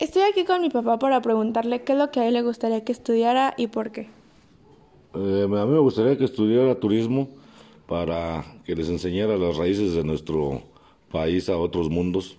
Estoy aquí con mi papá para preguntarle qué es lo que a él le gustaría que estudiara y por qué. Eh, a mí me gustaría que estudiara turismo para que les enseñara las raíces de nuestro país a otros mundos